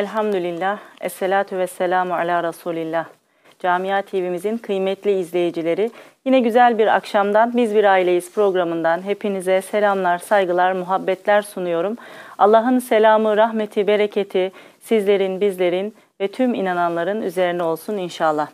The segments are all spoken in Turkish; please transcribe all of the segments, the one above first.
Elhamdülillah, Esselatu ve selamu ala Resulillah. Camia TV'mizin kıymetli izleyicileri, yine güzel bir akşamdan Biz Bir Aileyiz programından hepinize selamlar, saygılar, muhabbetler sunuyorum. Allah'ın selamı, rahmeti, bereketi sizlerin, bizlerin ve tüm inananların üzerine olsun inşallah.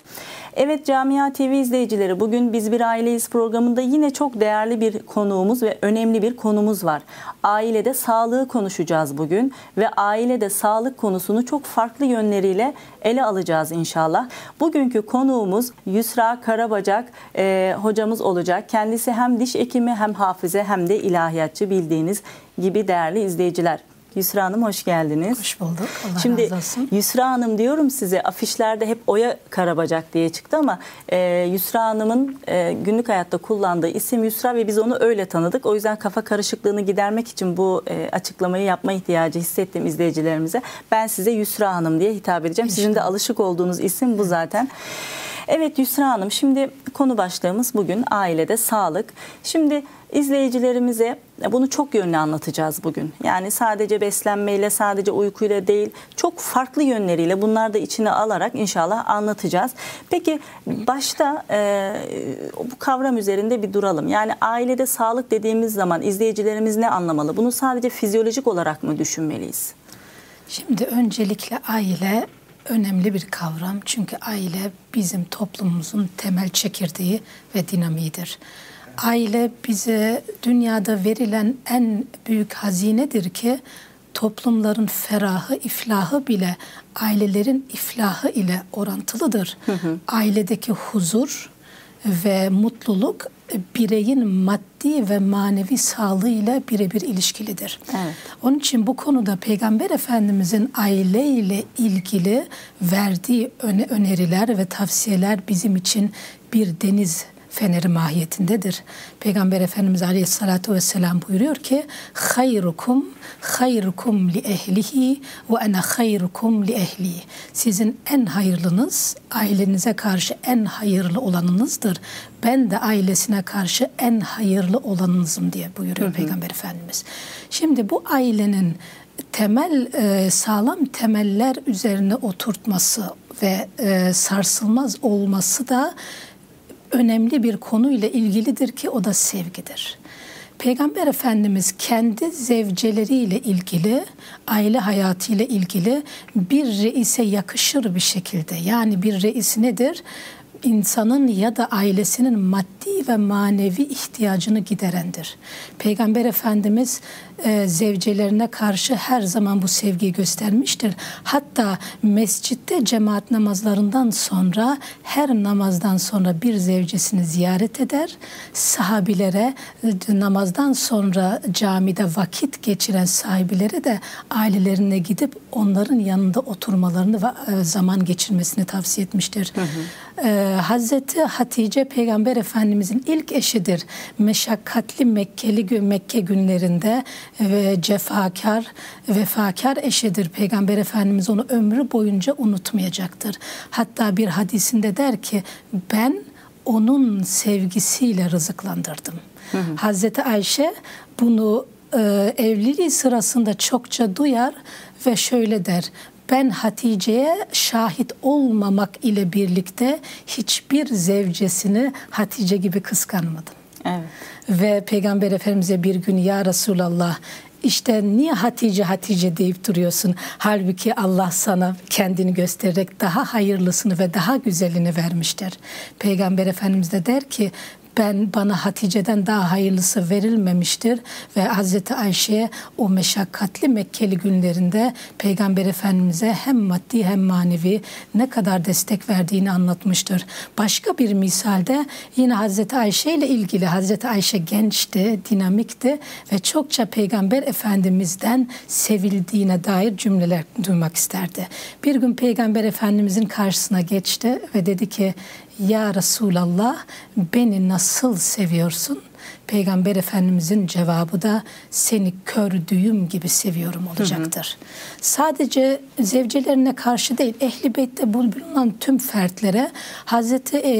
Evet Camia TV izleyicileri bugün Biz Bir Aileyiz programında yine çok değerli bir konuğumuz ve önemli bir konumuz var. Ailede sağlığı konuşacağız bugün ve ailede sağlık konusunu çok farklı yönleriyle ele alacağız inşallah. Bugünkü konuğumuz Yusra Karabacak e, hocamız olacak. Kendisi hem diş hekimi hem hafize hem de ilahiyatçı bildiğiniz gibi değerli izleyiciler. Yusra Hanım hoş geldiniz. Hoş bulduk. Allah Şimdi razı olsun. Yusra Hanım diyorum size afişlerde hep Oya Karabacak diye çıktı ama e, Yusra Hanım'ın e, günlük hayatta kullandığı isim Yusra ve biz onu öyle tanıdık. O yüzden kafa karışıklığını gidermek için bu e, açıklamayı yapma ihtiyacı hissettim izleyicilerimize. Ben size Yusra Hanım diye hitap edeceğim. Sizin de alışık olduğunuz isim bu zaten. Evet Yusra Hanım şimdi konu başlığımız bugün ailede sağlık. Şimdi izleyicilerimize bunu çok yönlü anlatacağız bugün. Yani sadece beslenmeyle, sadece uykuyla değil, çok farklı yönleriyle bunlar da içine alarak inşallah anlatacağız. Peki başta e, bu kavram üzerinde bir duralım. Yani ailede sağlık dediğimiz zaman izleyicilerimiz ne anlamalı? Bunu sadece fizyolojik olarak mı düşünmeliyiz? Şimdi öncelikle aile önemli bir kavram. Çünkü aile bizim toplumumuzun temel çekirdeği ve dinamiğidir. Aile bize dünyada verilen en büyük hazinedir ki toplumların ferahı, iflahı bile ailelerin iflahı ile orantılıdır. Hı hı. Ailedeki huzur ve mutluluk bireyin maddi ve manevi sağlığıyla birebir ilişkilidir. Evet. Onun için bu konuda Peygamber Efendimizin aileyle ilgili verdiği öneriler ve tavsiyeler bizim için bir deniz feneri mahiyetindedir. Peygamber Efendimiz Aleyhisselatü Vesselam buyuruyor ki hayrukum hayrukum li ehlihi ve ana hayrukum li ehli. Sizin en hayırlınız ailenize karşı en hayırlı olanınızdır. Ben de ailesine karşı en hayırlı olanınızım diye buyuruyor hı hı. Peygamber Efendimiz. Şimdi bu ailenin temel e, sağlam temeller üzerine oturtması ve e, sarsılmaz olması da önemli bir konuyla ilgilidir ki o da sevgidir. Peygamber Efendimiz kendi zevceleriyle ilgili, aile hayatıyla ilgili bir reise yakışır bir şekilde. Yani bir reis nedir? insanın ya da ailesinin maddi ve manevi ihtiyacını giderendir. Peygamber Efendimiz e, zevcelerine karşı her zaman bu sevgiyi göstermiştir. Hatta mescitte cemaat namazlarından sonra her namazdan sonra bir zevcesini ziyaret eder. Sahabilere e, namazdan sonra camide vakit geçiren sahibilere de ailelerine gidip onların yanında oturmalarını ve e, zaman geçirmesini tavsiye etmiştir. Hı hı. E, Hazreti Hatice Peygamber Efendimizin ilk eşidir. Meşakkatli Mekkeli Mekke günlerinde ve cefakar, vefakar eşidir. Peygamber Efendimiz onu ömrü boyunca unutmayacaktır. Hatta bir hadisinde der ki ben onun sevgisiyle rızıklandırdım. Hı hı. Hazreti Ayşe bunu e, evliliği sırasında çokça duyar ve şöyle der ben Hatice'ye şahit olmamak ile birlikte hiçbir zevcesini Hatice gibi kıskanmadım. Evet. Ve Peygamber Efendimiz'e bir gün ya Resulallah işte niye Hatice Hatice deyip duruyorsun? Halbuki Allah sana kendini göstererek daha hayırlısını ve daha güzelini vermiştir. Peygamber Efendimiz de der ki ben bana Hatice'den daha hayırlısı verilmemiştir ve Hazreti Ayşe'ye o meşakkatli Mekkeli günlerinde Peygamber Efendimiz'e hem maddi hem manevi ne kadar destek verdiğini anlatmıştır. Başka bir misalde yine Hazreti Ayşe ile ilgili Hazreti Ayşe gençti, dinamikti ve çokça Peygamber Efendimiz'den sevildiğine dair cümleler duymak isterdi. Bir gün Peygamber Efendimiz'in karşısına geçti ve dedi ki ya Resulallah beni nasıl seviyorsun? Peygamber Efendimizin cevabı da seni kör düğüm gibi seviyorum olacaktır. Hı hı. Sadece zevcelerine karşı değil, Ehli Beyt'te bulunan tüm fertlere Hazreti e,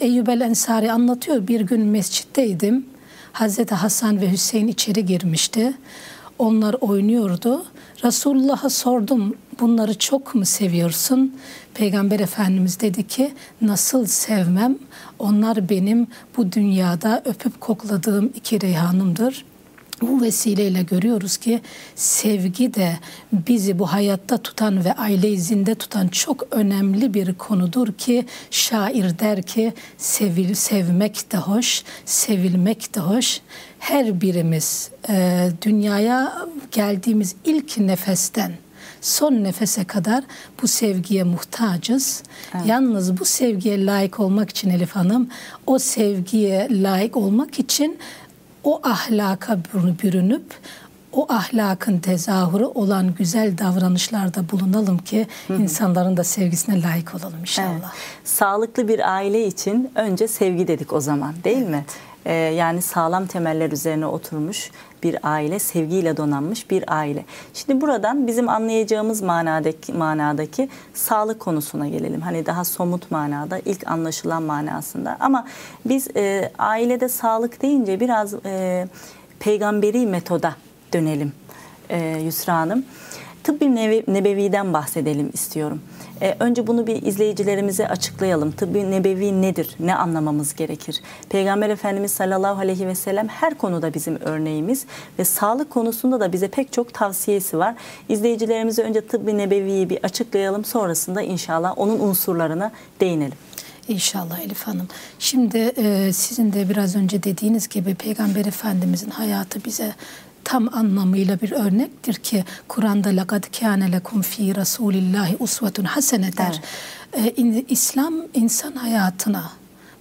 Eyyub el Ensari anlatıyor. Bir gün mescitteydim. Hazreti Hasan ve Hüseyin içeri girmişti. Onlar oynuyordu. Resulullah'a sordum bunları çok mu seviyorsun? Peygamber Efendimiz dedi ki nasıl sevmem? Onlar benim bu dünyada öpüp kokladığım iki reyhanımdır. Bu vesileyle görüyoruz ki sevgi de bizi bu hayatta tutan ve aile zinde tutan çok önemli bir konudur ki şair der ki sevil sevmek de hoş, sevilmek de hoş. Her birimiz e, dünyaya geldiğimiz ilk nefesten son nefese kadar bu sevgiye muhtacız. Evet. Yalnız bu sevgiye layık olmak için Elif Hanım, o sevgiye layık olmak için o ahlaka bürünüp o ahlakın tezahürü olan güzel davranışlarda bulunalım ki insanların da sevgisine layık olalım inşallah. Evet. Sağlıklı bir aile için önce sevgi dedik o zaman değil evet. mi? Ee, yani sağlam temeller üzerine oturmuş bir aile, sevgiyle donanmış bir aile. Şimdi buradan bizim anlayacağımız manadaki manadaki sağlık konusuna gelelim. Hani daha somut manada, ilk anlaşılan manasında. Ama biz e, ailede sağlık deyince biraz e, peygamberi metoda dönelim e, Yusra Hanım. Tıbbi nebeviden bahsedelim istiyorum. E, önce bunu bir izleyicilerimize açıklayalım. Tıbbi nebevi nedir? Ne anlamamız gerekir? Peygamber Efendimiz sallallahu aleyhi ve sellem her konuda bizim örneğimiz ve sağlık konusunda da bize pek çok tavsiyesi var. İzleyicilerimize önce tıbbi nebeviyi bir açıklayalım. Sonrasında inşallah onun unsurlarına değinelim. İnşallah Elif Hanım. Şimdi e, sizin de biraz önce dediğiniz gibi Peygamber Efendimizin hayatı bize tam anlamıyla bir örnektir ki Kur'an'da لَقَدْ كَانَ لَكُمْ ف۪ي رَسُولِ اللّٰهِ اُسْوَةٌ حَسَنَ der. Evet. Ee, İslam insan hayatına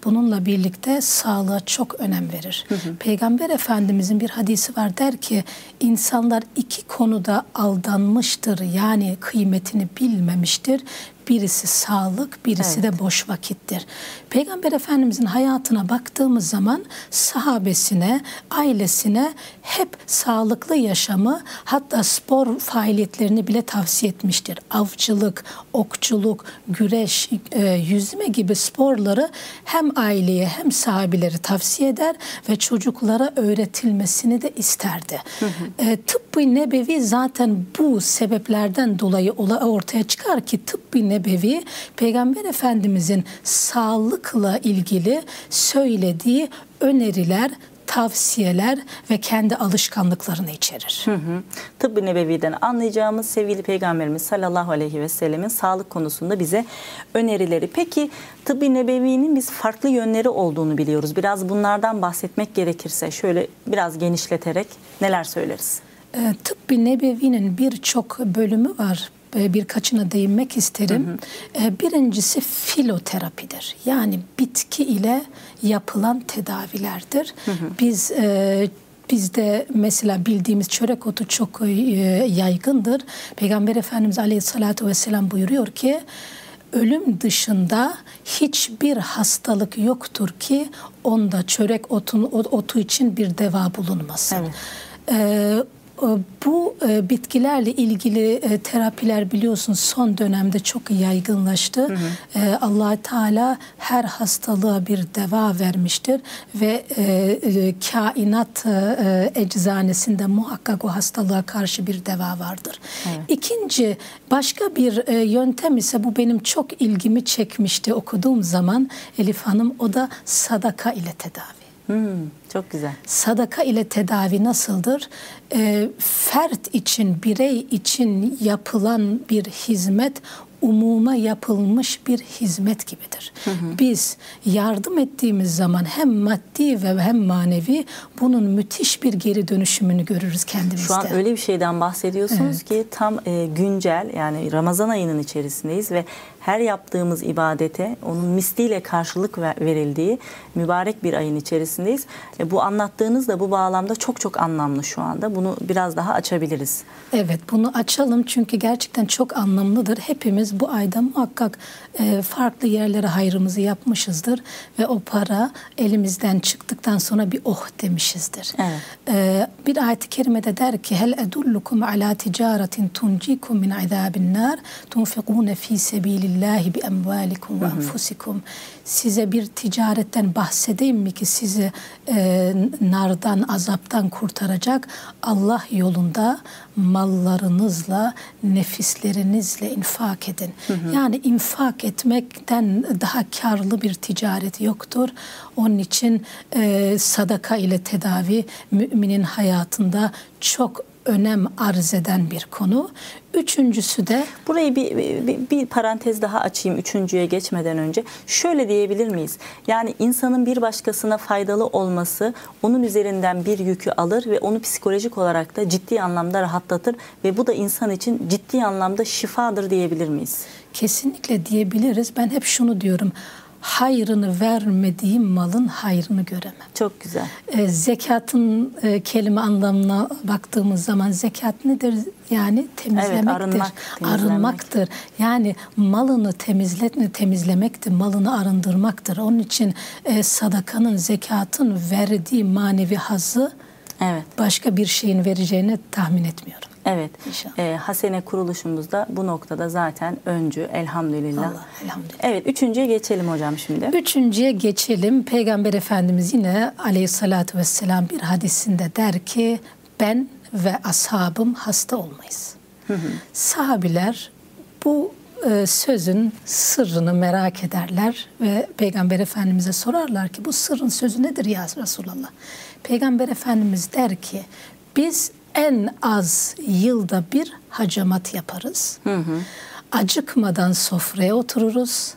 bununla birlikte sağlığa çok önem verir. Hı hı. Peygamber Efendimizin bir hadisi var der ki insanlar iki konuda aldanmıştır yani kıymetini bilmemiştir. Birisi sağlık, birisi evet. de boş vakittir. Peygamber Efendimizin hayatına baktığımız zaman sahabesine, ailesine hep sağlıklı yaşamı hatta spor faaliyetlerini bile tavsiye etmiştir. Avcılık, okçuluk, güreş, e, yüzme gibi sporları hem aileye hem sahabileri tavsiye eder ve çocuklara öğretilmesini de isterdi. Hı hı. E, tıbbi nebevi zaten bu sebeplerden dolayı ortaya çıkar ki tıbbi nebevi Peygamber Efendimizin sağlıkla ilgili söylediği öneriler, tavsiyeler ve kendi alışkanlıklarını içerir. Hı hı. Tıbbi Nebevi'den anlayacağımız sevgili Peygamberimiz sallallahu aleyhi ve sellemin sağlık konusunda bize önerileri. Peki Tıbbi Nebevi'nin biz farklı yönleri olduğunu biliyoruz. Biraz bunlardan bahsetmek gerekirse şöyle biraz genişleterek neler söyleriz? E, Tıbbi Nebevi'nin birçok bölümü var birkaçına değinmek isterim. Hı hı. E, birincisi filoterapidir. Yani bitki ile yapılan tedavilerdir. Hı hı. Biz e, Bizde mesela bildiğimiz çörek otu çok yaygındır. Peygamber Efendimiz Aleyhisselatü Vesselam buyuruyor ki ölüm dışında hiçbir hastalık yoktur ki onda çörek otun, otu için bir deva bulunmasın. Evet. Ee, e, bu e, bitkilerle ilgili e, terapiler biliyorsun son dönemde çok yaygınlaştı. Hı hı. allah Teala her hastalığa bir deva vermiştir ve kainat eczanesinde muhakkak o hastalığa karşı bir deva vardır. Evet. İkinci başka bir yöntem ise bu benim çok ilgimi çekmişti okuduğum zaman Elif Hanım o da sadaka ile tedavi. Hmm, çok güzel. Sadaka ile tedavi nasıldır? E, fert için, birey için yapılan bir hizmet umuma yapılmış bir hizmet gibidir. Hı hı. Biz yardım ettiğimiz zaman hem maddi ve hem manevi bunun müthiş bir geri dönüşümünü görürüz kendimizde. Şu an öyle bir şeyden bahsediyorsunuz evet. ki tam e, güncel yani Ramazan ayının içerisindeyiz ve her yaptığımız ibadete onun misliyle karşılık verildiği mübarek bir ayın içerisindeyiz. E, bu anlattığınız da bu bağlamda çok çok anlamlı şu anda. Bunu biraz daha açabiliriz. Evet bunu açalım çünkü gerçekten çok anlamlıdır. Hepimiz bu ayda muhakkak e, farklı yerlere hayrımızı yapmışızdır ve o para elimizden çıktıktan sonra bir oh demişizdir. Evet. E, bir ayet-i kerimede der ki hel edullukum ala ticaretin tuncikum min azabin nar tunfikune fi sebilillah fillahi bi emvalikum ve enfusikum. Size bir ticaretten bahsedeyim mi ki sizi e, nardan, azaptan kurtaracak? Allah yolunda mallarınızla, nefislerinizle infak edin. Hı hı. Yani infak etmekten daha karlı bir ticaret yoktur. Onun için e, sadaka ile tedavi müminin hayatında çok önem arz eden bir konu. Üçüncüsü de burayı bir, bir, bir parantez daha açayım üçüncüye geçmeden önce. Şöyle diyebilir miyiz? Yani insanın bir başkasına faydalı olması onun üzerinden bir yükü alır ve onu psikolojik olarak da ciddi anlamda rahatlatır ve bu da insan için ciddi anlamda şifadır diyebilir miyiz? Kesinlikle diyebiliriz. Ben hep şunu diyorum hayrını vermediğim malın hayrını göremem. Çok güzel. E, zekatın e, kelime anlamına baktığımız zaman zekat nedir? Yani temizlemektir. Evet, arınmak, arınmaktır. Yani malını temizletme, temizlemektir, malını arındırmaktır. Onun için e, sadakanın, zekatın verdiği manevi hazı evet. başka bir şeyin vereceğini tahmin etmiyorum. Evet. E, Hasene kuruluşumuzda bu noktada zaten öncü elhamdülillah. Allah, elhamdülillah. Evet üçüncüye geçelim hocam şimdi. Üçüncüye geçelim. Peygamber Efendimiz yine aleyhissalatü vesselam bir hadisinde der ki ben ve ashabım hasta olmayız. Hı hı. Sahabiler bu e, sözün sırrını merak ederler ve Peygamber Efendimiz'e sorarlar ki bu sırrın sözü nedir ya Resulallah? Peygamber Efendimiz der ki biz en az yılda bir hacamat yaparız. Hı hı. Acıkmadan sofraya otururuz.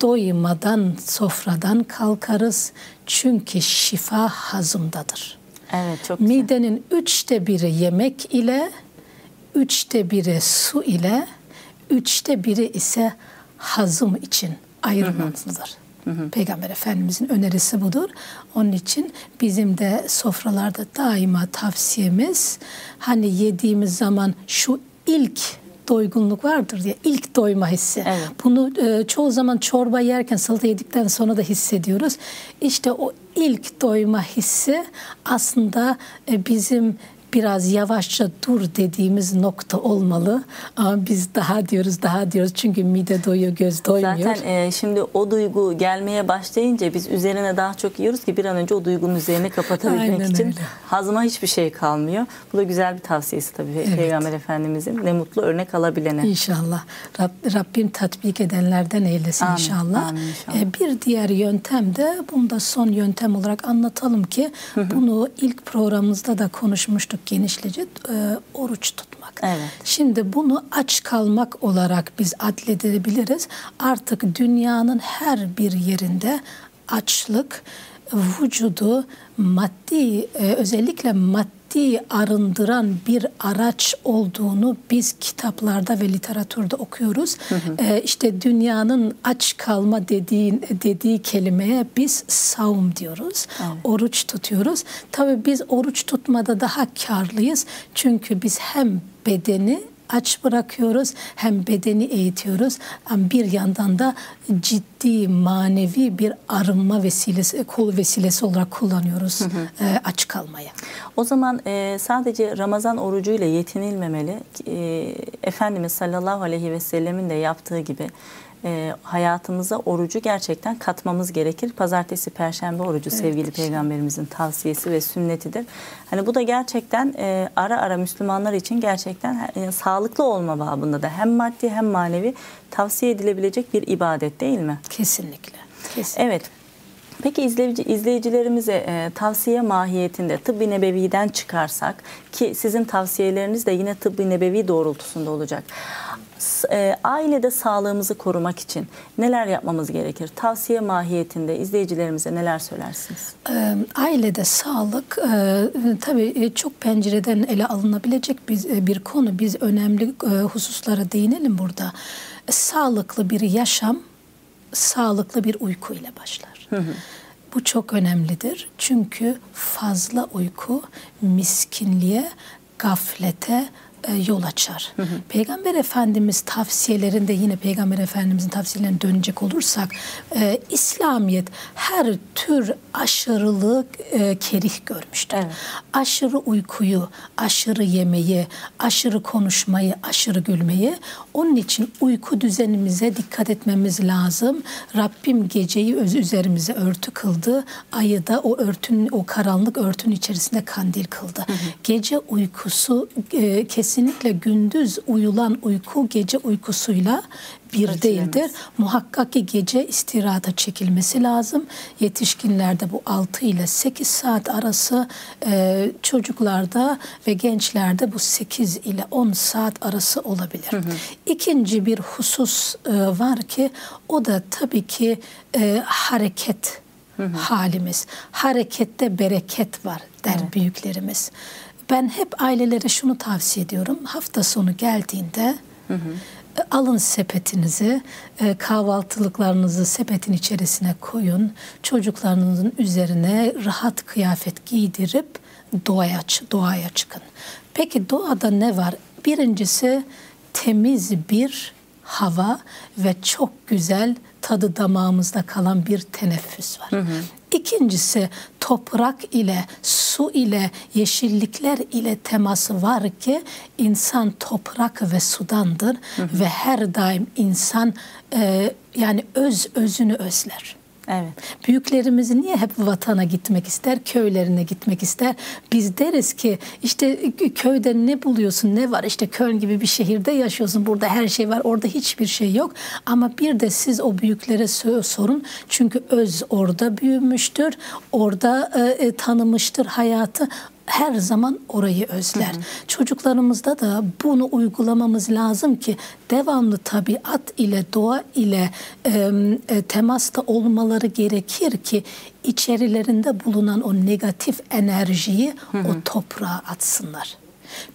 Doymadan sofradan kalkarız. Çünkü şifa hazımdadır. Evet, çok güzel. Midenin üçte biri yemek ile, üçte biri su ile, üçte biri ise hazım için ayrılmalıdır. Hı hı. Peygamber Efendimizin önerisi budur. Onun için bizim de sofralarda daima tavsiyemiz hani yediğimiz zaman şu ilk doygunluk vardır diye ilk doyma hissi. Evet. Bunu e, çoğu zaman çorba yerken salata yedikten sonra da hissediyoruz. İşte o ilk doyma hissi aslında e, bizim biraz yavaşça dur dediğimiz nokta olmalı. Ama biz daha diyoruz, daha diyoruz çünkü mide doyuyor, göz doymuyor. Zaten e, şimdi o duygu gelmeye başlayınca biz üzerine daha çok yiyoruz ki bir an önce o duygunun üzerine kapatabilmek Aynen için öyle. hazıma hiçbir şey kalmıyor. Bu da güzel bir tavsiyesi tabii evet. Peygamber Efendimizin. Ne mutlu örnek alabilene. İnşallah. Rab, Rabbim tatbik edenlerden eylesin Amin. inşallah. Amin inşallah. E, bir diğer yöntem de bunu da son yöntem olarak anlatalım ki bunu ilk programımızda da konuşmuştuk konuştuk genişlece e, oruç tutmak. Evet. Şimdi bunu aç kalmak olarak biz adledebiliriz. Artık dünyanın her bir yerinde açlık vücudu maddi e, özellikle maddi maddi arındıran bir araç olduğunu biz kitaplarda ve literatürde okuyoruz. Hı hı. Ee, işte dünyanın aç kalma dediğin dediği kelimeye biz savum diyoruz. Evet. Oruç tutuyoruz. Tabii biz oruç tutmada daha karlıyız. Çünkü biz hem bedeni aç bırakıyoruz hem bedeni eğitiyoruz ama bir yandan da ciddi manevi bir arınma vesilesi kol vesilesi olarak kullanıyoruz hı hı. E, aç kalmaya. O zaman e, sadece Ramazan orucuyla yetinilmemeli. E, Efendimiz sallallahu aleyhi ve sellemin de yaptığı gibi e, hayatımıza orucu gerçekten katmamız gerekir. Pazartesi, Perşembe orucu evet, sevgili Peygamberimizin tavsiyesi ve sünnetidir. Hani bu da gerçekten e, ara ara Müslümanlar için gerçekten e, sağlıklı olma babında da hem maddi hem manevi tavsiye edilebilecek bir ibadet değil mi? Kesinlikle. Kesinlikle. Evet. Peki izleyici, izleyicilerimize e, tavsiye mahiyetinde tıbbi nebeviden çıkarsak ki sizin tavsiyeleriniz de yine tıbbi nebevi doğrultusunda olacak e, ailede sağlığımızı korumak için neler yapmamız gerekir? Tavsiye mahiyetinde izleyicilerimize neler söylersiniz? E, ailede sağlık e, tabii e, çok pencereden ele alınabilecek bir, e, bir konu. Biz önemli e, hususlara değinelim burada. E, sağlıklı bir yaşam, sağlıklı bir uyku ile başlar. Hı hı. Bu çok önemlidir. Çünkü fazla uyku miskinliğe, gaflete, yol açar. Hı hı. Peygamber Efendimiz tavsiyelerinde yine Peygamber Efendimizin tavsiyelerine dönecek olursak e, İslamiyet her tür aşırılık e, kerih görmüştür. Evet. Aşırı uykuyu, aşırı yemeği, aşırı konuşmayı, aşırı gülmeyi. Onun için uyku düzenimize dikkat etmemiz lazım. Rabbim geceyi öz üzerimize örtü kıldı. Ayı da o örtün o karanlık örtün içerisinde kandil kıldı. Hı hı. Gece uykusu e, kesinlikle gündüz uyulan uyku gece uykusuyla bir Ölçülemez. değildir. Muhakkak ki gece istirahata çekilmesi lazım. Yetişkinlerde bu 6 ile 8 saat arası, e, çocuklarda ve gençlerde bu 8 ile 10 saat arası olabilir. Hı hı. İkinci bir husus e, var ki o da tabii ki e, hareket hı hı. halimiz. Harekette bereket var der evet. büyüklerimiz. Ben hep ailelere şunu tavsiye ediyorum. Hafta sonu geldiğinde hı hı. E, alın sepetinizi, e, kahvaltılıklarınızı sepetin içerisine koyun. Çocuklarınızın üzerine rahat kıyafet giydirip doğaya, doğaya çıkın. Peki doğada ne var? Birincisi temiz bir hava ve çok güzel tadı damağımızda kalan bir teneffüs var. Hı hı. İkincisi toprak ile, su ile, yeşillikler ile teması var ki insan toprak ve sudandır hı hı. ve her daim insan e, yani öz özünü özler. Evet. Büyüklerimiz niye hep vatana gitmek ister, köylerine gitmek ister? Biz deriz ki işte köyde ne buluyorsun, ne var? İşte Köln gibi bir şehirde yaşıyorsun. Burada her şey var, orada hiçbir şey yok. Ama bir de siz o büyüklere sorun. Çünkü öz orada büyümüştür, orada e, e tanımıştır hayatı her zaman orayı özler. Hı hı. Çocuklarımızda da bunu uygulamamız lazım ki devamlı tabiat ile doğa ile e, e, temasta olmaları gerekir ki içerilerinde bulunan o negatif enerjiyi hı hı. o toprağa atsınlar.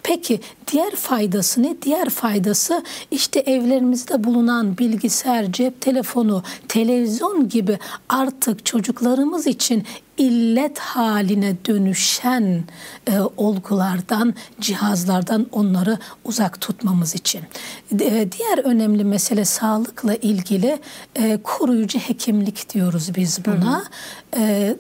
Peki diğer faydası ne? Diğer faydası işte evlerimizde bulunan bilgisayar, cep telefonu, televizyon gibi artık çocuklarımız için illet haline dönüşen e, olgulardan, cihazlardan onları uzak tutmamız için. E, diğer önemli mesele sağlıkla ilgili e, koruyucu hekimlik diyoruz biz buna. Hı hı. E,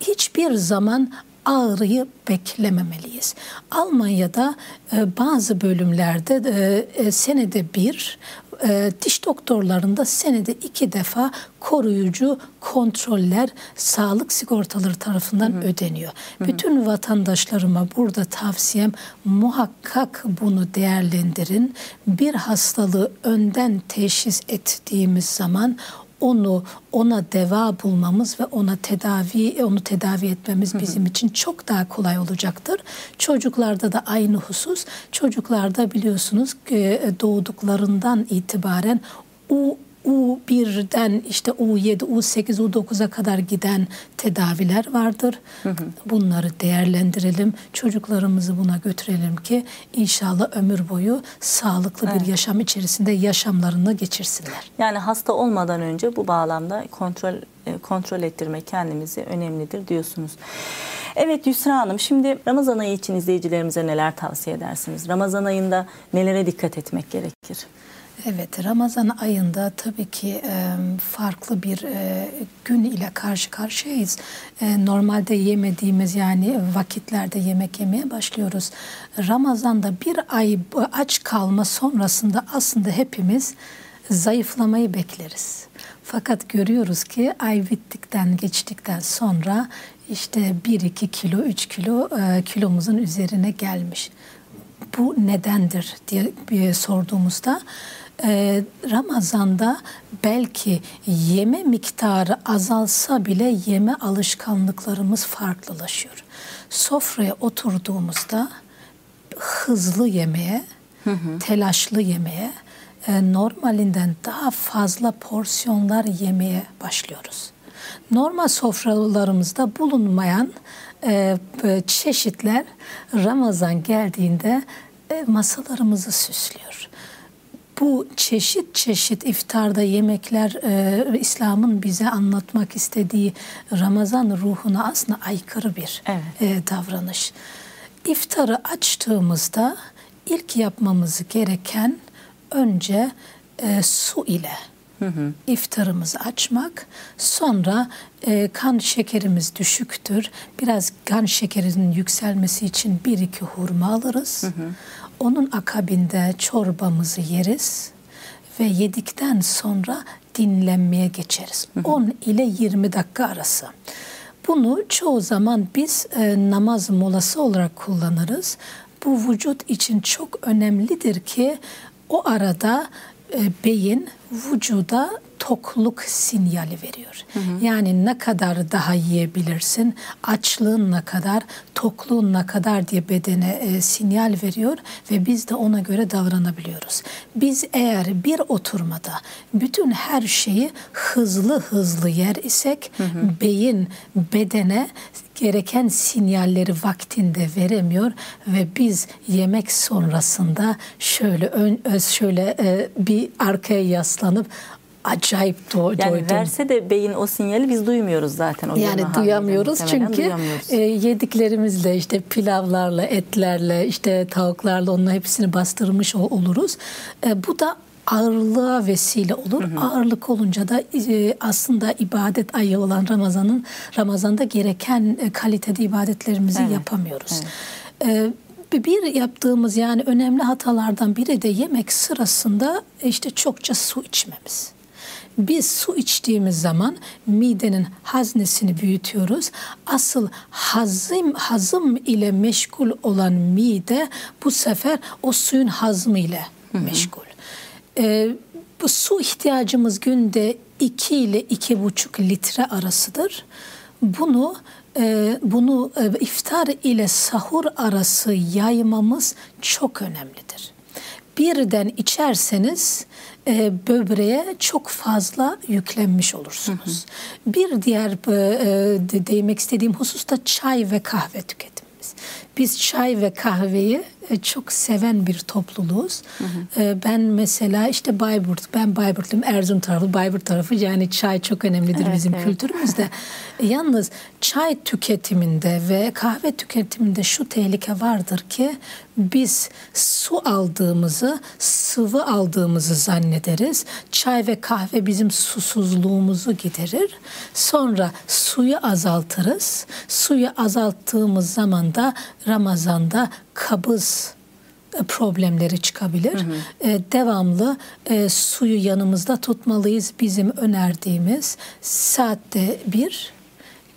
hiçbir zaman ağrıyı beklememeliyiz. Almanya'da e, bazı bölümlerde e, e, senede bir e, diş doktorlarında senede iki defa koruyucu kontroller sağlık sigortaları tarafından hı hı. ödeniyor. Hı hı. Bütün vatandaşlarıma burada tavsiyem muhakkak bunu değerlendirin. Bir hastalığı önden teşhis ettiğimiz zaman onu ona deva bulmamız ve ona tedavi onu tedavi etmemiz bizim için çok daha kolay olacaktır. Çocuklarda da aynı husus. Çocuklarda biliyorsunuz doğduklarından itibaren o U1'den işte U7, U8, U9'a kadar giden tedaviler vardır. Hı hı. Bunları değerlendirelim. Çocuklarımızı buna götürelim ki inşallah ömür boyu sağlıklı evet. bir yaşam içerisinde yaşamlarını geçirsinler. Yani hasta olmadan önce bu bağlamda kontrol e, kontrol ettirmek kendimizi önemlidir diyorsunuz. Evet Yusra Hanım şimdi Ramazan ayı için izleyicilerimize neler tavsiye edersiniz? Ramazan ayında nelere dikkat etmek gerekir? Evet, Ramazan ayında tabii ki farklı bir gün ile karşı karşıyayız. Normalde yemediğimiz yani vakitlerde yemek yemeye başlıyoruz. Ramazan'da bir ay aç kalma sonrasında aslında hepimiz zayıflamayı bekleriz. Fakat görüyoruz ki ay bittikten geçtikten sonra işte 1-2 kilo 3 kilo kilomuzun üzerine gelmiş. Bu nedendir diye sorduğumuzda e, Ramazan'da belki yeme miktarı azalsa bile yeme alışkanlıklarımız farklılaşıyor. Sofraya oturduğumuzda hızlı yemeye, hı hı. telaşlı yemeye, e, normalinden daha fazla porsiyonlar yemeye başlıyoruz. Normal sofralarımızda bulunmayan e, çeşitler Ramazan geldiğinde e, masalarımızı süslüyor bu çeşit çeşit iftarda yemekler e, İslam'ın bize anlatmak istediği Ramazan ruhuna aslında aykırı bir evet. e, davranış. İftarı açtığımızda ilk yapmamız gereken önce e, su ile iftarımızı açmak. Sonra e, kan şekerimiz düşüktür. Biraz kan şekerinin yükselmesi için bir iki hurma alırız. Onun akabinde çorbamızı yeriz ve yedikten sonra dinlenmeye geçeriz. 10 ile 20 dakika arası. Bunu çoğu zaman biz e, namaz molası olarak kullanırız. Bu vücut için çok önemlidir ki o arada e, beyin vücuda tokluk sinyali veriyor. Hı hı. Yani ne kadar daha yiyebilirsin, açlığın ne kadar, tokluğun ne kadar diye bedene e, sinyal veriyor ve biz de ona göre davranabiliyoruz. Biz eğer bir oturmada bütün her şeyi hızlı hızlı yer isek hı hı. beyin bedene gereken sinyalleri vaktinde veremiyor ve biz yemek sonrasında şöyle ön şöyle e, bir arkaya yaslanıp acayip do- yani doydum. verse de beyin o sinyali biz duymuyoruz zaten. O yani duyamıyoruz çünkü duyamıyoruz. E, yediklerimizle işte pilavlarla, etlerle, işte tavuklarla onun hepsini bastırmış oluruz. E, bu da ağırlığa vesile olur. Hı hı. Ağırlık olunca da e, aslında ibadet ayı olan Ramazan'ın Ramazan'da gereken e, kalitede ibadetlerimizi evet. yapamıyoruz. Evet. E, bir yaptığımız yani önemli hatalardan biri de yemek sırasında işte çokça su içmemiz. Biz su içtiğimiz zaman midenin haznesini büyütüyoruz. Asıl hazım hazım ile meşgul olan mide bu sefer o suyun hazmı ile meşgul. Ee, bu su ihtiyacımız günde 2 ile iki buçuk litre arasıdır. Bunu e, bunu e, iftar ile sahur arası yaymamız çok önemlidir. Birden içerseniz e, böbreğe çok fazla yüklenmiş olursunuz. Hı hı. Bir diğer e, de, değinmek istediğim husus da çay ve kahve tüketimimiz. Biz çay ve kahveyi e, çok seven bir topluluğuz. Hı hı. E, ben mesela işte Bayburt, ben Bayburtluyum, Erzurum tarafı, Bayburt tarafı yani çay çok önemlidir evet, bizim evet. kültürümüzde. Yalnız çay tüketiminde ve kahve tüketiminde şu tehlike vardır ki biz su aldığımızı, sıvı aldığımızı zannederiz. Çay ve kahve bizim susuzluğumuzu giderir. Sonra suyu azaltırız. Suyu azalttığımız zaman da Ramazan'da kabız e, problemleri çıkabilir. Hı hı. Ee, devamlı e, suyu yanımızda tutmalıyız. Bizim önerdiğimiz saatte bir,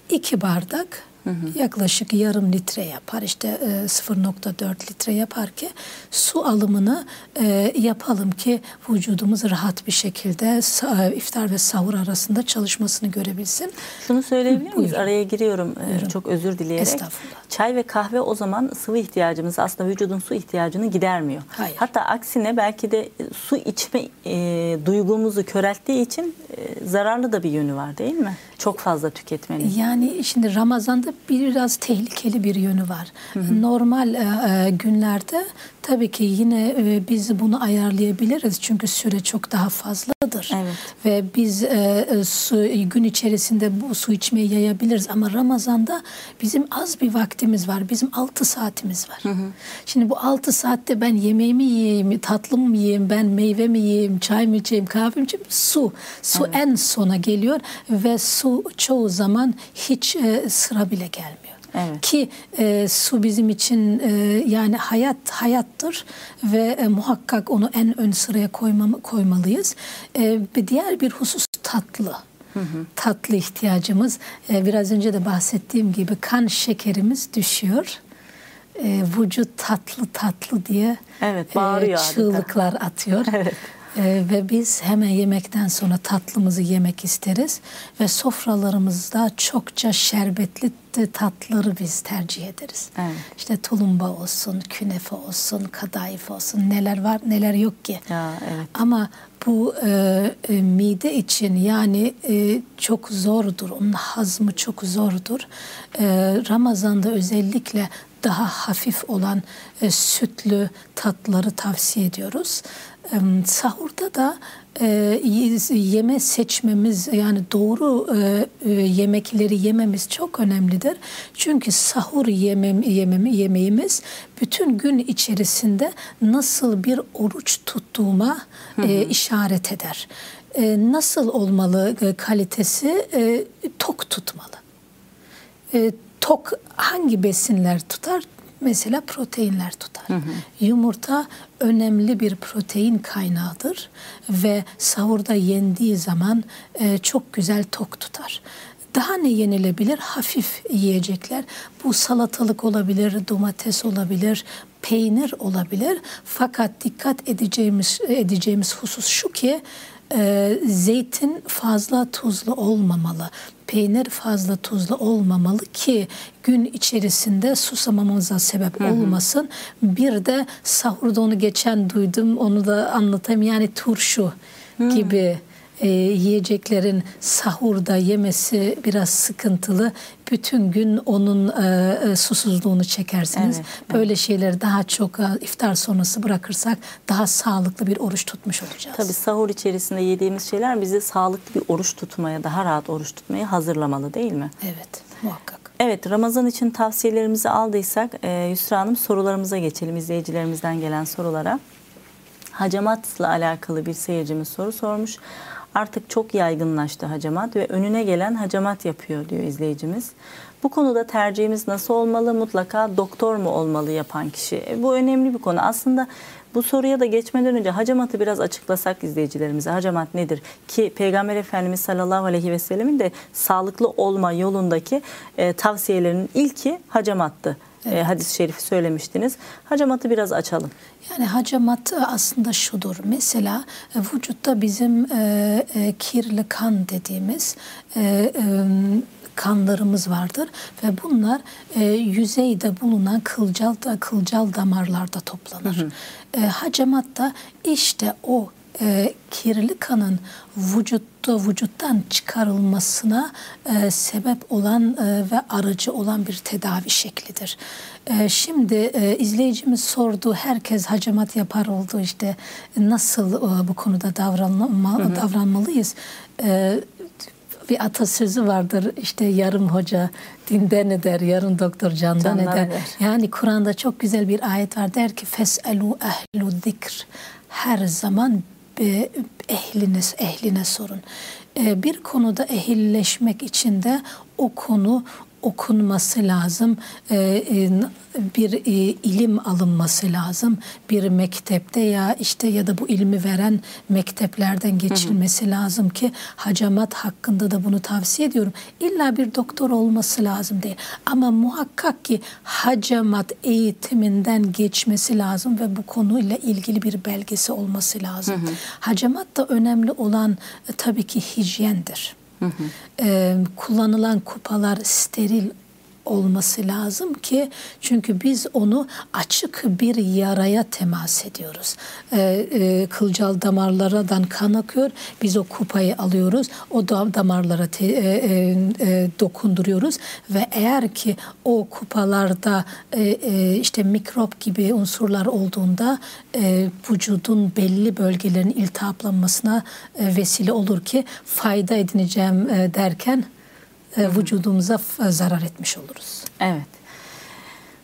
iki bardak Hı hı. Yaklaşık yarım litre yapar işte e, 0.4 litre yapar ki su alımını e, yapalım ki vücudumuz rahat bir şekilde e, iftar ve sahur arasında çalışmasını görebilsin. Şunu söyleyebilir miyiz? Araya giriyorum e, Buyurun. çok özür dileyerek. Estağfurullah. Çay ve kahve o zaman sıvı ihtiyacımız aslında vücudun su ihtiyacını gidermiyor. Hayır. Hatta aksine belki de su içme e, duygumuzu körelttiği için e, zararlı da bir yönü var değil mi? Çok fazla tüketmenin. Yani şimdi Ramazan'da biraz tehlikeli bir yönü var. Hı hı. Normal e, e, günlerde tabii ki yine e, biz bunu ayarlayabiliriz çünkü süre çok daha fazladır. Evet. Ve biz e, e su, gün içerisinde bu su içmeyi yayabiliriz ama Ramazan'da bizim az bir vaktimiz var. Bizim 6 saatimiz var. Hı hı. Şimdi bu 6 saatte ben yemeğimi yiyeyim, tatlımı mı yiyeyim, ben meyve mi yiyeyim, çay mı içeyim, kahve mi içeyim? Su. Su evet. en sona geliyor ve su çoğu zaman hiç e, sıra bile gelmiyor. Evet. Ki e, su bizim için e, yani hayat hayattır ve e, muhakkak onu en ön sıraya koymam, koymalıyız. E, bir diğer bir husus tatlı. Hı hı. Tatlı ihtiyacımız. E, biraz önce de bahsettiğim gibi kan şekerimiz düşüyor. E, vücut tatlı tatlı diye evet, bağırıyor e, çığlıklar adeta. atıyor. Evet. Ee, ve biz hemen yemekten sonra tatlımızı yemek isteriz ve sofralarımızda çokça şerbetli tatları biz tercih ederiz. Evet. İşte tulumba olsun, künefe olsun, kadayıf olsun neler var neler yok ki. Ya, evet. Ama bu e, e, mide için yani e, çok zordur. Onun hazmı çok zordur. E, Ramazan'da özellikle daha hafif olan e, sütlü tatları tavsiye ediyoruz. Sahurda da e, yeme seçmemiz yani doğru e, e, yemekleri yememiz çok önemlidir. Çünkü sahur yemem, yemem, yemeğimiz bütün gün içerisinde nasıl bir oruç tuttuğuma hı hı. işaret eder. Nasıl olmalı kalitesi? Tok tutmalı. Tok hangi besinler tutar? Mesela proteinler tutar. Hı hı. Yumurta önemli bir protein kaynağıdır ve sahurda yendiği zaman e, çok güzel tok tutar. Daha ne yenilebilir? Hafif yiyecekler. Bu salatalık olabilir, domates olabilir, peynir olabilir. Fakat dikkat edeceğimiz edeceğimiz husus şu ki e, zeytin fazla tuzlu olmamalı peynir fazla tuzlu olmamalı ki gün içerisinde susamamıza sebep hı hı. olmasın. Bir de sahurda onu geçen duydum onu da anlatayım yani turşu hı. gibi e, yiyeceklerin sahurda yemesi biraz sıkıntılı. Bütün gün onun e, e, susuzluğunu çekersiniz. Evet, Böyle evet. şeyleri daha çok e, iftar sonrası bırakırsak daha sağlıklı bir oruç tutmuş olacağız. Tabii sahur içerisinde yediğimiz şeyler bizi sağlıklı bir oruç tutmaya, daha rahat oruç tutmaya hazırlamalı değil mi? Evet, muhakkak. Evet, Ramazan için tavsiyelerimizi aldıysak e, Yusra Hanım sorularımıza geçelim. izleyicilerimizden gelen sorulara. Hacamatla alakalı bir seyircimiz soru sormuş. Artık çok yaygınlaştı hacamat ve önüne gelen hacamat yapıyor diyor izleyicimiz. Bu konuda tercihimiz nasıl olmalı? Mutlaka doktor mu olmalı yapan kişi? E, bu önemli bir konu. Aslında bu soruya da geçmeden önce hacamatı biraz açıklasak izleyicilerimize. Hacamat nedir? Ki Peygamber Efendimiz sallallahu aleyhi ve sellemin de sağlıklı olma yolundaki e, tavsiyelerinin ilki hacamattı. E, evet. E, hadis-i şerifi söylemiştiniz. Hacamatı biraz açalım. Yani hacamat aslında şudur. Mesela e, vücutta bizim e, e, kirli kan dediğimiz e, e, kanlarımız vardır ve bunlar e, yüzeyde bulunan kılcal da kılcal damarlarda toplanır. Hı hı. E, hacamat da işte o e, kirli kanın vücutta vücuttan çıkarılmasına e, sebep olan e, ve aracı olan bir tedavi şeklidir. E, şimdi e, izleyicimiz sordu, herkes hacamat yapar oldu işte nasıl e, bu konuda davranma, hı hı. davranmalıyız? E, bir atasözü vardır işte yarım hoca dinden eder, yarım doktor candan, candan eder. eder. Yani Kur'an'da çok güzel bir ayet var der ki feselu ehlu zikr her zaman e, ehline, sorun. E, bir konuda ehilleşmek için de o konu okunması lazım, e, e, bir e, ilim alınması lazım. Bir mektepte ya işte ya da bu ilmi veren mekteplerden geçilmesi hı hı. lazım ki hacamat hakkında da bunu tavsiye ediyorum. İlla bir doktor olması lazım değil. Ama muhakkak ki hacamat eğitiminden geçmesi lazım ve bu konuyla ilgili bir belgesi olması lazım. Hı hı. Hacamat da önemli olan tabii ki hijyendir. Hı hı. Ee, kullanılan kupalar steril olması lazım ki çünkü biz onu açık bir yaraya temas ediyoruz. E, e, kılcal damarlardan kan akıyor. Biz o kupayı alıyoruz. O da damarlara te, e, e, e, dokunduruyoruz ve eğer ki o kupalarda e, e, işte mikrop gibi unsurlar olduğunda e, vücudun belli bölgelerinin iltihaplanmasına e, vesile olur ki fayda edineceğim e, derken vücudumuza zarar etmiş oluruz. Evet.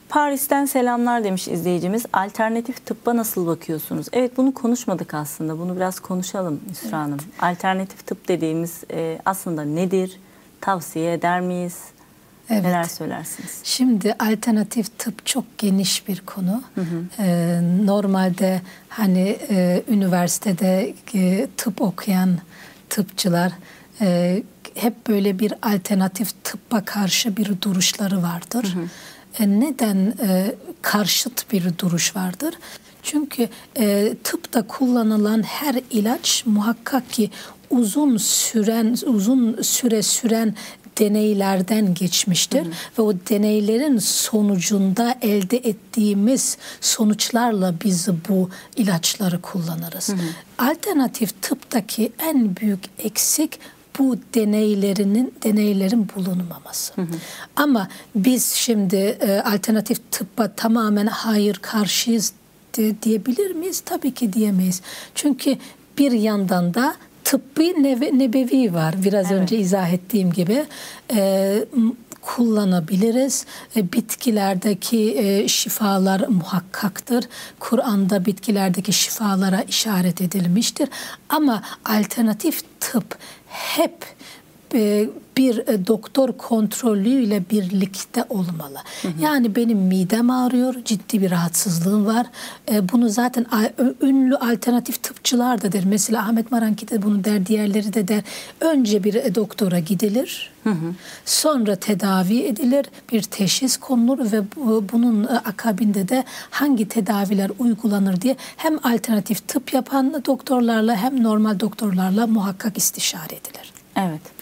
Paris'ten selamlar demiş izleyicimiz. Alternatif tıbba nasıl bakıyorsunuz? Evet bunu konuşmadık aslında. Bunu biraz konuşalım Yusra evet. Hanım. Alternatif tıp dediğimiz e, aslında nedir? Tavsiye eder miyiz? Evet. Neler söylersiniz? Şimdi alternatif tıp çok geniş bir konu. Hı hı. Ee, normalde hani e, üniversitede e, tıp okuyan tıpçılar e, hep böyle bir alternatif tıbba karşı bir duruşları vardır. Hı hı. E, neden e, karşıt bir duruş vardır? Çünkü e, tıpta kullanılan her ilaç muhakkak ki uzun süren uzun süre süren deneylerden geçmiştir hı hı. ve o deneylerin sonucunda elde ettiğimiz sonuçlarla biz bu ilaçları kullanırız. Hı hı. Alternatif tıptaki en büyük eksik bu deneylerinin deneylerin bulunmaması. Hı hı. Ama biz şimdi e, alternatif tıbba tamamen hayır karşıyız gelişti diyebilir miyiz? Tabii ki diyemeyiz. Çünkü bir yandan da tıbbi nebe, nebevi var. Biraz evet. önce izah ettiğim gibi. E, kullanabiliriz. E, bitkilerdeki e, şifalar muhakkaktır. Kur'an'da bitkilerdeki şifalara işaret edilmiştir. Ama alternatif tıp hep e, bir e, doktor kontrolüyle birlikte olmalı. Hı hı. Yani benim midem ağrıyor, ciddi bir rahatsızlığım var. E, bunu zaten ünlü alternatif tıpçılar da der. Mesela Ahmet Maranki de bunu der, diğerleri de der. Önce bir doktora gidilir. Hı hı. Sonra tedavi edilir, bir teşhis konulur ve bunun akabinde de hangi tedaviler uygulanır diye hem alternatif tıp yapan doktorlarla hem normal doktorlarla muhakkak istişare edilir. Evet.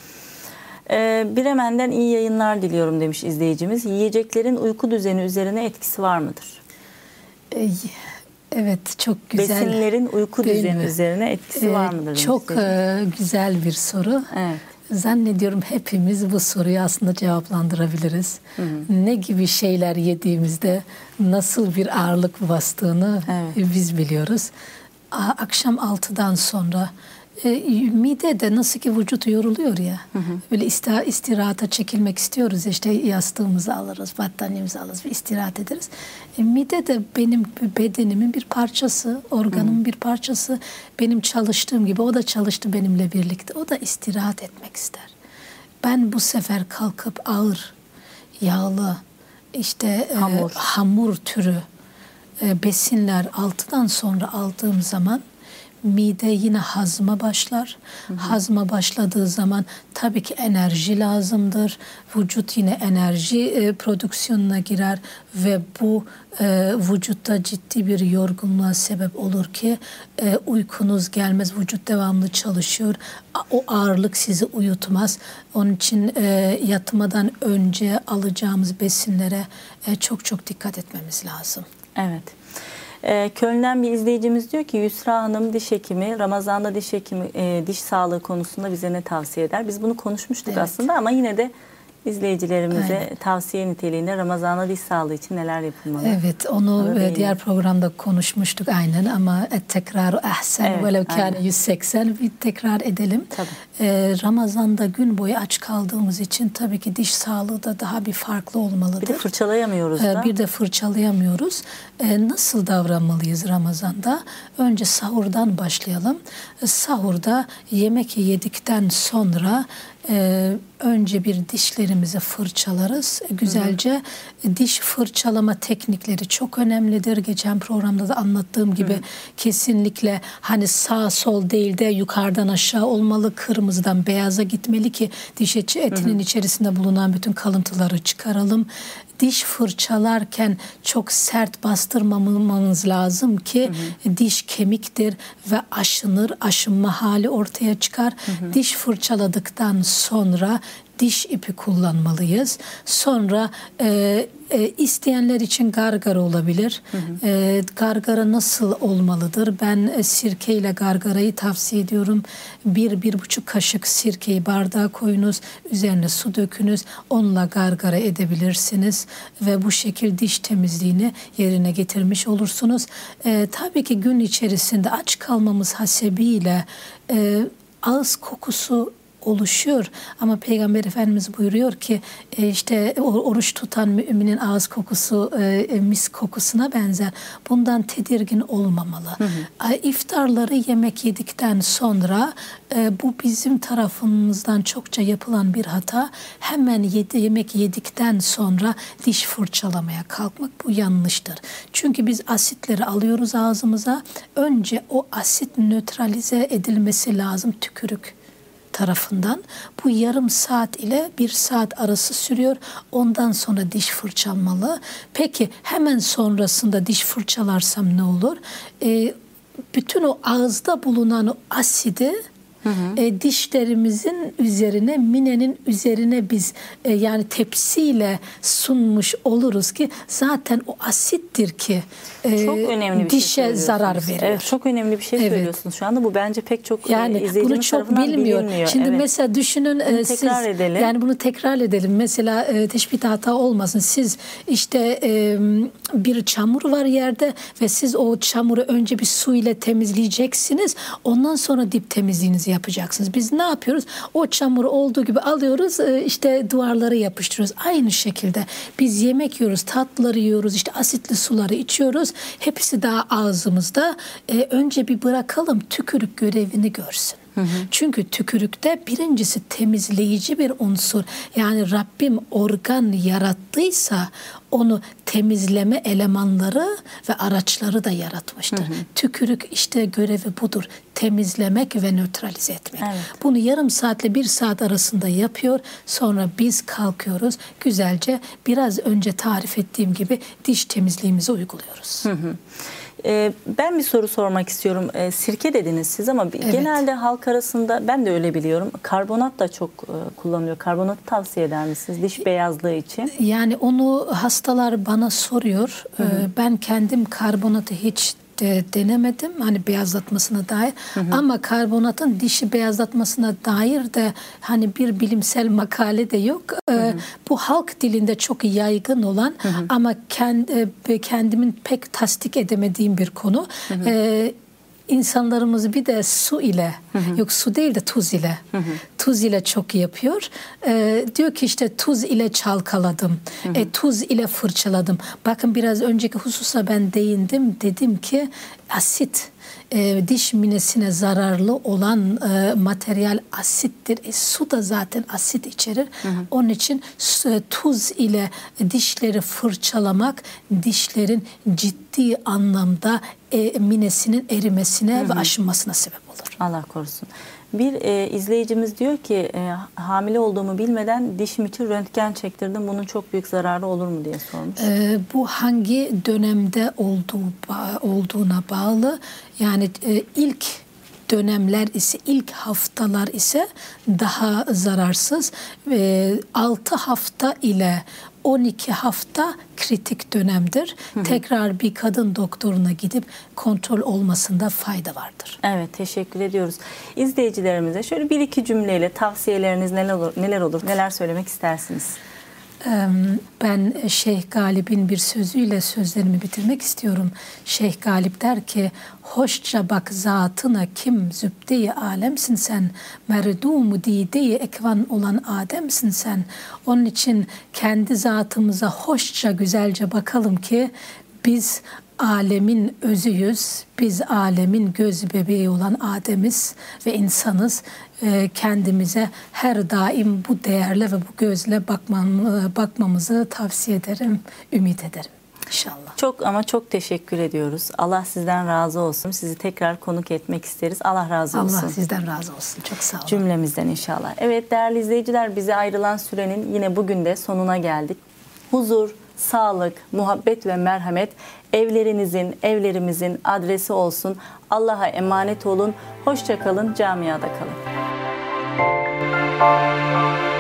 Ee, Bremen'den iyi yayınlar diliyorum demiş izleyicimiz. Yiyeceklerin uyku düzeni üzerine etkisi var mıdır? Evet çok güzel. Besinlerin uyku düzeni üzerine etkisi var mıdır? Çok e, güzel bir soru. Evet. Zannediyorum hepimiz bu soruyu aslında cevaplandırabiliriz. Hı hı. Ne gibi şeyler yediğimizde nasıl bir ağırlık bastığını evet. biz biliyoruz. Akşam 6'dan sonra e, mide de nasıl ki vücut yoruluyor ya. Hı hı. Böyle istira, istirahata çekilmek istiyoruz. İşte yastığımızı alırız, battaniyemizi alırız ve istirahat ederiz. E, mide de benim bedenimin bir parçası, organımın hı. bir parçası. Benim çalıştığım gibi o da çalıştı benimle birlikte. O da istirahat etmek ister. Ben bu sefer kalkıp ağır, yağlı, işte e, hamur, e, hamur türü e, besinler altıdan sonra aldığım zaman mide yine hazma başlar. Hı hı. Hazma başladığı zaman tabii ki enerji lazımdır. Vücut yine enerji e, prodüksiyonuna girer ve bu e, vücutta ciddi bir yorgunluğa sebep olur ki e, uykunuz gelmez. Vücut devamlı çalışıyor. O ağırlık sizi uyutmaz. Onun için e, yatmadan önce alacağımız besinlere e, çok çok dikkat etmemiz lazım. Evet. E, Köln'den bir izleyicimiz diyor ki Yusra Hanım diş hekimi, Ramazan'da diş hekimi, e, diş sağlığı konusunda bize ne tavsiye eder? Biz bunu konuşmuştuk evet. aslında ama yine de izleyicilerimize Aynen. tavsiye niteliğinde Ramazan'da diş sağlığı için neler yapılmalı? Evet onu e, diğer programda konuşmuştuk aynen ama tekrar ahsen evet, velev kâne 180 bir tekrar edelim. Tabii. Ee, Ramazan'da gün boyu aç kaldığımız için tabii ki diş sağlığı da daha bir farklı olmalıdır. Bir de fırçalayamıyoruz da. bir de fırçalayamıyoruz. Ee, nasıl davranmalıyız Ramazan'da? Önce sahurdan başlayalım. Ee, sahurda yemek yedikten sonra e, önce bir dişlerimizi fırçalarız. Güzelce hı diş fırçalama teknikleri çok önemlidir. Geçen programda da anlattığım gibi hı. kesinlikle hani sağ sol değil de yukarıdan aşağı olmalı. Kırmızıdan beyaza gitmeli ki diş etinin hı hı. içerisinde bulunan bütün kalıntıları çıkaralım diş fırçalarken çok sert bastırmamamız lazım ki hı hı. diş kemiktir ve aşınır, aşınma hali ortaya çıkar. Hı hı. Diş fırçaladıktan sonra diş ipi kullanmalıyız. Sonra e, e, isteyenler için gargara olabilir. Hı hı. E, gargara nasıl olmalıdır? Ben e, sirkeyle gargarayı tavsiye ediyorum. Bir, bir buçuk kaşık sirkeyi bardağa koyunuz. Üzerine su dökünüz. Onunla gargara edebilirsiniz. Ve bu şekil diş temizliğini yerine getirmiş olursunuz. E, tabii ki gün içerisinde aç kalmamız hasebiyle e, ağız kokusu oluşuyor. Ama Peygamber Efendimiz buyuruyor ki e, işte oruç tutan müminin ağız kokusu e, e, mis kokusuna benzer. Bundan tedirgin olmamalı. Hı hı. İftarları yemek yedikten sonra bu bizim tarafımızdan çokça yapılan bir hata. Hemen yedi, yemek yedikten sonra diş fırçalamaya kalkmak bu yanlıştır. Çünkü biz asitleri alıyoruz ağzımıza. Önce o asit nötralize edilmesi lazım tükürük tarafından. Bu yarım saat ile bir saat arası sürüyor. Ondan sonra diş fırçalmalı. Peki hemen sonrasında diş fırçalarsam ne olur? Ee, bütün o ağızda bulunan o asidi E, dişlerimizin üzerine minenin üzerine biz e, yani tepsiyle sunmuş oluruz ki zaten o asittir ki e, Çok önemli bir şey dişe söylüyorsunuz. zarar veriyor. Evet, çok önemli bir şey Evet. söylüyorsunuz şu anda. Bu bence pek çok e, Yani izleyicimiz bunu çok bilmiyor. bilinmiyor. Şimdi Evet. mesela düşünün e, siz edelim. yani bunu tekrar edelim. Mesela e, teşbih hata olmasın. Siz işte bir çamur var yerde ve siz o çamuru önce bir su ile temizleyeceksiniz. Ondan sonra dip temizliğinizi yapacaksınız. Biz ne yapıyoruz? O çamuru olduğu gibi alıyoruz işte duvarlara yapıştırıyoruz. Aynı şekilde biz yemek yiyoruz, tatlıları yiyoruz, işte asitli suları içiyoruz. Hepsi daha ağzımızda. E, önce bir bırakalım tükürük görevini görsün. Çünkü tükürükte birincisi temizleyici bir unsur. Yani Rabbim organ yarattıysa onu temizleme elemanları ve araçları da yaratmıştır. Tükürük işte görevi budur. Temizlemek ve nötralize etmek. Evet. Bunu yarım saatle bir saat arasında yapıyor. Sonra biz kalkıyoruz. Güzelce biraz önce tarif ettiğim gibi diş temizliğimizi uyguluyoruz. Ee, ben bir soru sormak istiyorum. Ee, sirke dediniz siz ama Evet. genelde halk arasında ben de öyle biliyorum. Karbonat da çok e, kullanılıyor. Karbonatı tavsiye eder misiniz diş beyazlığı için? Yani onu hastalar bana soruyor. Ee, Ben kendim karbonatı hiç de denemedim hani beyazlatmasına dair. Ama karbonatın dişi beyazlatmasına dair de hani bir bilimsel makale de yok. Ee, Bu halk dilinde çok yaygın olan ama kendi, kendimin pek tasdik edemediğim bir konu. Ee, insanlarımız bir de su ile yok su değil de tuz ile tuz ile çok yapıyor. Ee, diyor ki işte tuz ile çalkaladım. E, tuz ile fırçaladım. Bakın biraz önceki hususa ben değindim. Dedim ki asit e, diş minesine zararlı olan e, materyal asittir. E, su da zaten asit içerir. Onun için e, tuz ile dişleri fırçalamak dişlerin ciddi anlamda e, minesinin erimesine ve aşınmasına sebep olur. Allah korusun. Bir e, izleyicimiz diyor ki e, hamile olduğumu bilmeden dişim için röntgen çektirdim. Bunun çok büyük zararı olur mu diye sormuş. Ee, bu hangi dönemde olduğu olduğuna bağlı. Yani e, ilk dönemler ise ilk haftalar ise daha zararsız ve 6 hafta ile 12 hafta kritik dönemdir. Tekrar bir kadın doktoruna gidip kontrol olmasında fayda vardır. Evet teşekkür ediyoruz. İzleyicilerimize şöyle bir iki cümleyle tavsiyeleriniz neler olur, neler olur, neler söylemek istersiniz? Ben Şeyh Galip'in bir sözüyle sözlerimi bitirmek istiyorum. Şeyh Galip der ki, hoşça bak zatına kim zübde-i alemsin sen, merdumu dide-i ekvan olan Adem'sin sen. Onun için kendi zatımıza hoşça güzelce bakalım ki biz alemin özüyüz. Biz alemin göz bebeği olan Adem'iz ve insanız. Ee, Kendimize her daim bu değerle ve bu gözle bakmam, bakmamızı tavsiye ederim, ümit ederim. İnşallah. Çok ama çok teşekkür ediyoruz. Allah sizden razı olsun. Sizi tekrar konuk etmek isteriz. Allah razı olsun. Allah sizden razı olsun. Çok sağ olun. Cümlemizden inşallah. Evet değerli izleyiciler bize ayrılan sürenin yine bugün de sonuna geldik. Huzur, sağlık, muhabbet ve merhamet evlerinizin, evlerimizin adresi olsun. Allah'a emanet olun. Hoşça kalın, camiada kalın. Música